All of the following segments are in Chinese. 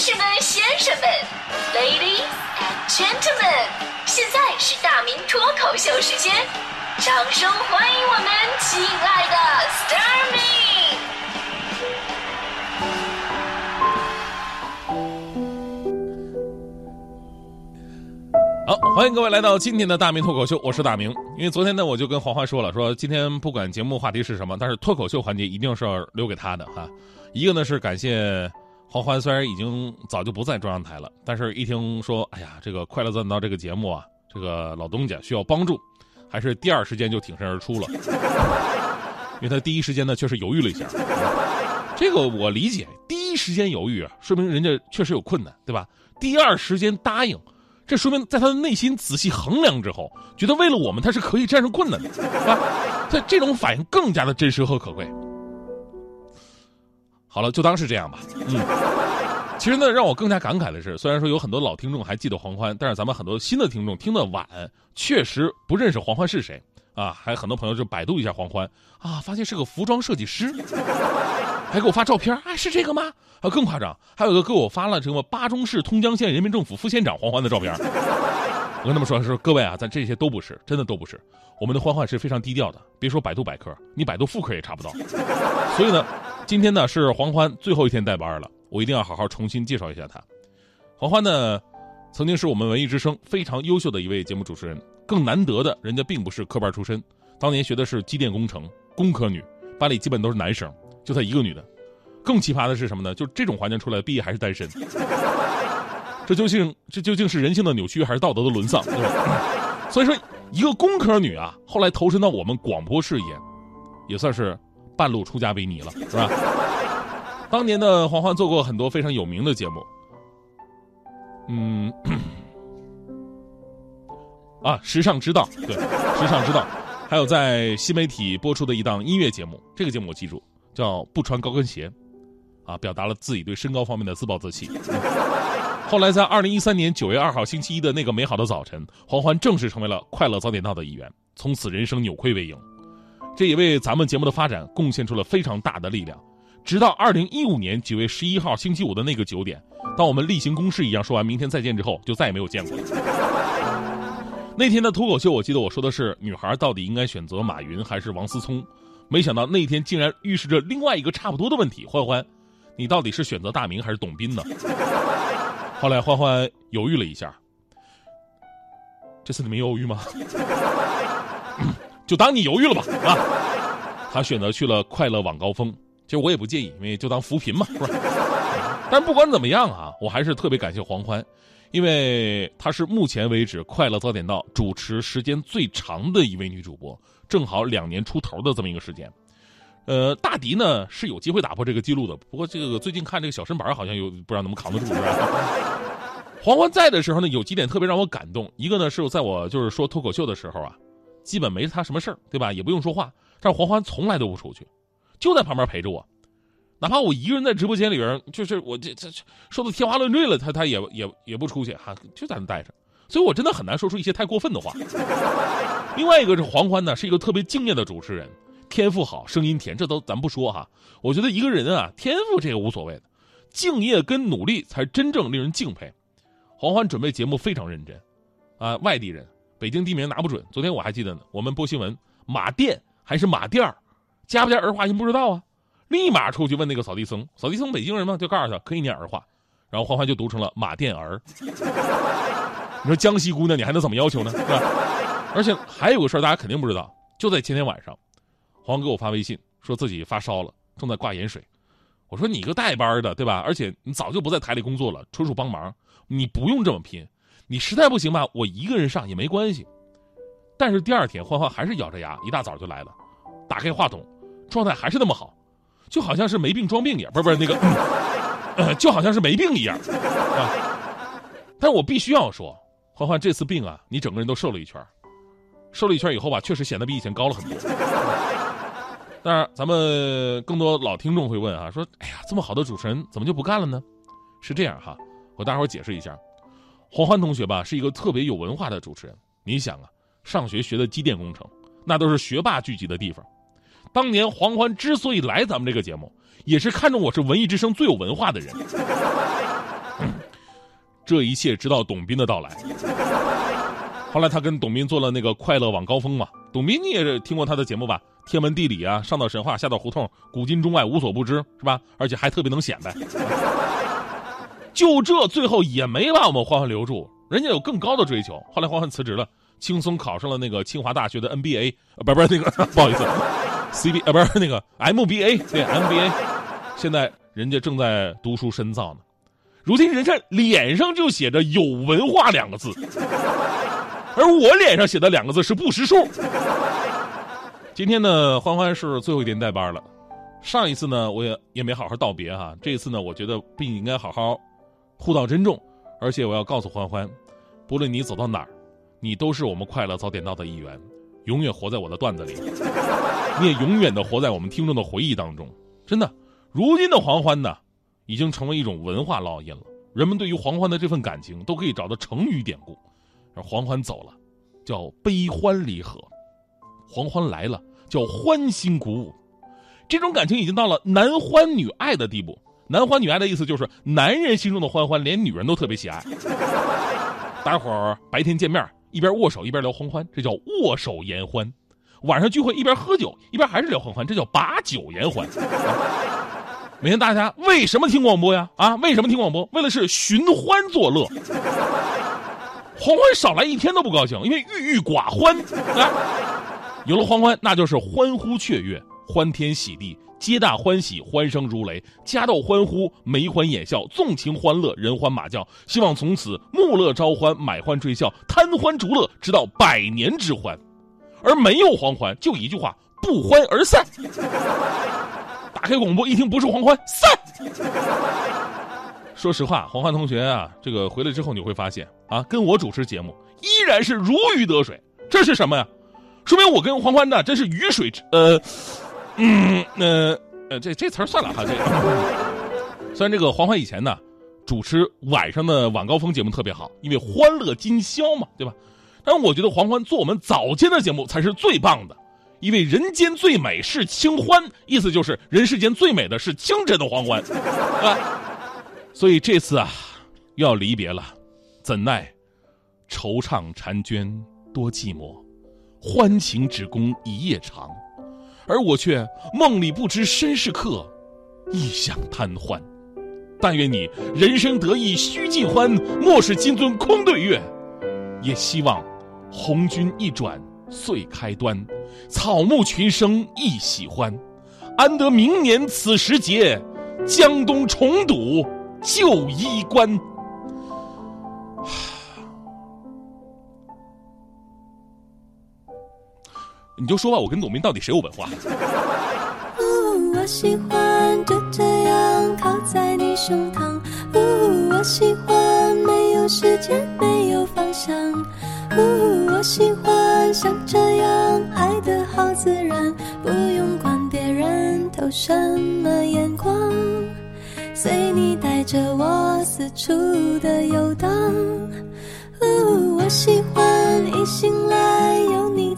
士们、先生们，Ladies and Gentlemen，现在是大明脱口秀时间，掌声欢迎我们亲爱的 s t a r m y 好，欢迎各位来到今天的大明脱口秀，我是大明。因为昨天呢，我就跟黄欢说了，说今天不管节目话题是什么，但是脱口秀环节一定是要留给他的哈。一个呢是感谢。黄欢虽然已经早就不在中央台了，但是一听说，哎呀，这个《快乐早点到》这个节目啊，这个老东家需要帮助，还是第二时间就挺身而出了。因为他第一时间呢，确实犹豫了一下。这个我理解，第一时间犹豫啊，说明人家确实有困难，对吧？第二时间答应，这说明在他的内心仔细衡量之后，觉得为了我们，他是可以战胜困难的，啊，他这种反应更加的真实和可贵。好了，就当是这样吧。嗯，其实呢，让我更加感慨的是，虽然说有很多老听众还记得黄欢，但是咱们很多新的听众听得晚，确实不认识黄欢是谁啊。还有很多朋友就百度一下黄欢啊，发现是个服装设计师，还给我发照片，哎，是这个吗？啊，更夸张，还有个给我发了什么巴中市通江县人民政府副县长黄欢的照片。我跟他们说说，各位啊，咱这些都不是，真的都不是。我们的欢欢是非常低调的，别说百度百科，你百度副科也查不到。所以呢。今天呢是黄欢最后一天带班了，我一定要好好重新介绍一下他。黄欢呢，曾经是我们文艺之声非常优秀的一位节目主持人，更难得的，人家并不是科班出身，当年学的是机电工程，工科女，班里基本都是男生，就她一个女的。更奇葩的是什么呢？就这种环境出来，毕业还是单身。这究竟这究竟是人性的扭曲，还是道德的沦丧？对吧？所以说，一个工科女啊，后来投身到我们广播事业，也算是。半路出家为尼了，是吧？当年的黄欢做过很多非常有名的节目，嗯，啊，时尚之道，对，时尚之道，还有在新媒体播出的一档音乐节目，这个节目我记住，叫不穿高跟鞋，啊，表达了自己对身高方面的自暴自弃。后来在二零一三年九月二号星期一的那个美好的早晨，黄欢正式成为了快乐早点到的一员，从此人生扭亏为盈。这也为咱们节目的发展贡献出了非常大的力量。直到二零一五年九月十一号星期五的那个九点，当我们例行公事一样说完“明天再见”之后，就再也没有见过。那天的脱口秀，我记得我说的是女孩到底应该选择马云还是王思聪，没想到那天竟然预示着另外一个差不多的问题：欢欢，你到底是选择大明还是董斌呢？后来欢欢犹豫了一下，这次你没犹豫吗？就当你犹豫了吧，啊！他选择去了快乐晚高峰，其实我也不介意，因为就当扶贫嘛，是吧？但不管怎么样啊，我还是特别感谢黄欢，因为她是目前为止快乐早点到主持时间最长的一位女主播，正好两年出头的这么一个时间。呃，大迪呢是有机会打破这个记录的，不过这个最近看这个小身板好像有不知道能不能扛得住，是吧？黄欢在的时候呢，有几点特别让我感动，一个呢是在我就是说脱口秀的时候啊。基本没他什么事儿，对吧？也不用说话，但是黄欢从来都不出去，就在旁边陪着我，哪怕我一个人在直播间里边，就是我这这说的天花乱坠了，他他也也也不出去哈，就在那待着。所以我真的很难说出一些太过分的话。另外一个是黄欢呢，是一个特别敬业的主持人，天赋好，声音甜，这都咱不说哈。我觉得一个人啊，天赋这个无所谓的，敬业跟努力才真正令人敬佩。黄欢准备节目非常认真，啊，外地人。北京地名拿不准，昨天我还记得呢。我们播新闻，马店还是马店儿，加不加儿化音不知道啊。立马出去问那个扫地僧，扫地僧北京人嘛，就告诉他可以念儿化。然后欢欢就读成了马店儿。你说江西姑娘，你还能怎么要求呢？是吧？而且还有个事儿，大家肯定不知道，就在前天晚上，黄给我发微信说自己发烧了，正在挂盐水。我说你个带班的，对吧？而且你早就不在台里工作了，纯属帮忙，你不用这么拼。你实在不行吧，我一个人上也没关系。但是第二天，欢欢还是咬着牙，一大早就来了，打开话筒，状态还是那么好，就好像是没病装病一样，不是不是那个，就好像是没病一样。啊！但我必须要说，欢欢这次病啊，你整个人都瘦了一圈，瘦了一圈以后吧，确实显得比以前高了很多。当然，咱们更多老听众会问啊，说，哎呀，这么好的主持人怎么就不干了呢？是这样哈，我大伙解释一下。黄欢同学吧，是一个特别有文化的主持人。你想啊，上学学的机电工程，那都是学霸聚集的地方。当年黄欢之所以来咱们这个节目，也是看中我是文艺之声最有文化的人。这一切直到董斌的到来。后来他跟董斌做了那个快乐晚高峰嘛，董斌你也是听过他的节目吧？天文地理啊，上到神话，下到胡同，古今中外无所不知，是吧？而且还特别能显摆。就这，最后也没把我们欢欢留住，人家有更高的追求。后来欢欢辞职了，轻松考上了那个清华大学的 NBA，呃，不是不是那个，不好意思，CB 呃，不是那个 MBA，对 MBA，现在人家正在读书深造呢。如今人家脸上就写着“有文化”两个字，而我脸上写的两个字是不识数。今天呢，欢欢是最后一天带班了。上一次呢，我也也没好好道别哈。这一次呢，我觉得不应该好好互道珍重，而且我要告诉欢欢，不论你走到哪儿，你都是我们快乐早点到的一员，永远活在我的段子里，你也永远的活在我们听众的回忆当中。真的，如今的黄欢呢，已经成为一种文化烙印了。人们对于黄欢的这份感情，都可以找到成语典故。而黄欢走了，叫悲欢离合；黄欢来了，叫欢欣鼓舞。这种感情已经到了男欢女爱的地步。男欢女爱的意思就是，男人心中的欢欢，连女人都特别喜爱。大伙儿白天见面，一边握手一边聊欢欢，这叫握手言欢；晚上聚会，一边喝酒一边还是聊欢欢，这叫把酒言欢。每天大家为什么听广播呀？啊，为什么听广播？为了是寻欢作乐。欢欢少来一天都不高兴，因为郁郁寡欢。啊，有了欢欢，那就是欢呼雀跃。欢天喜地，皆大欢喜，欢声如雷，家道欢呼，眉欢眼笑，纵情欢乐，人欢马叫。希望从此暮乐朝欢，买欢追笑，贪欢逐乐，直到百年之欢。而没有黄欢，就一句话：不欢而散。打开广播一听，不是黄欢，散。说实话，黄欢同学啊，这个回来之后你会发现啊，跟我主持节目依然是如鱼得水。这是什么呀？说明我跟黄欢呢，真是鱼水之呃。嗯，呃，呃，这这词儿算了哈。这个虽然这个黄欢以前呢，主持晚上的晚高峰节目特别好，因为欢乐今宵嘛，对吧？但我觉得黄欢做我们早间的节目才是最棒的，因为人间最美是清欢，意思就是人世间最美的是清晨的黄欢，啊。所以这次啊，又要离别了，怎奈惆怅婵娟多寂寞，欢情只供一夜长。而我却梦里不知身是客，一想贪欢。但愿你人生得意须尽欢，莫使金樽空对月。也希望红军一转岁开端，草木群生亦喜欢。安得明年此时节，江东重堵旧衣冠。你就说吧，我跟董斌到底谁有文化？我喜欢就这样靠在你胸膛。我喜欢没有时间，没有方向。我喜欢像这样爱的好自然，不用管别人投什么眼光，随你带着我四处的游荡。我喜欢一醒来有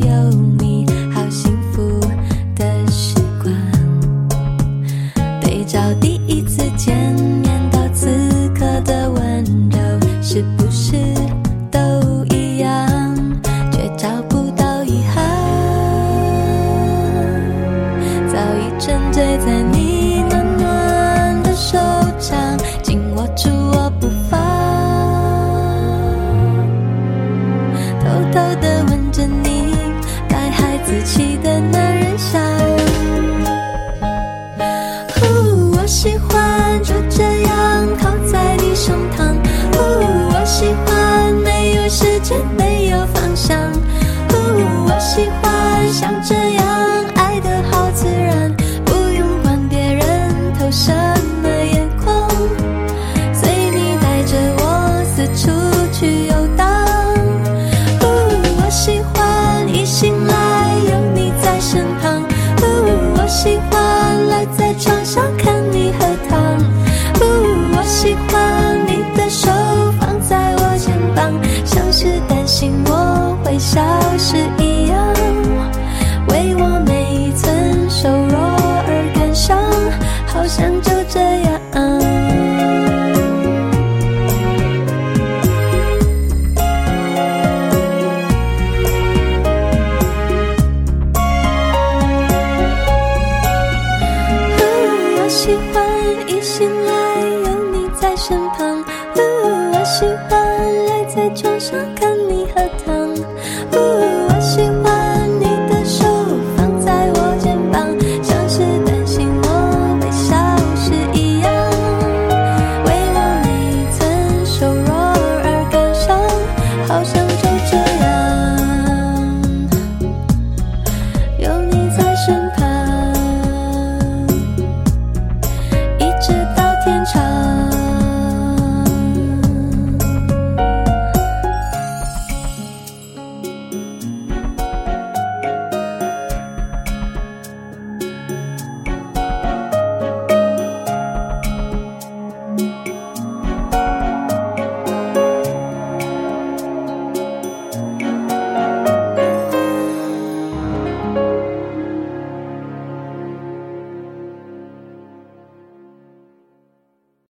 有。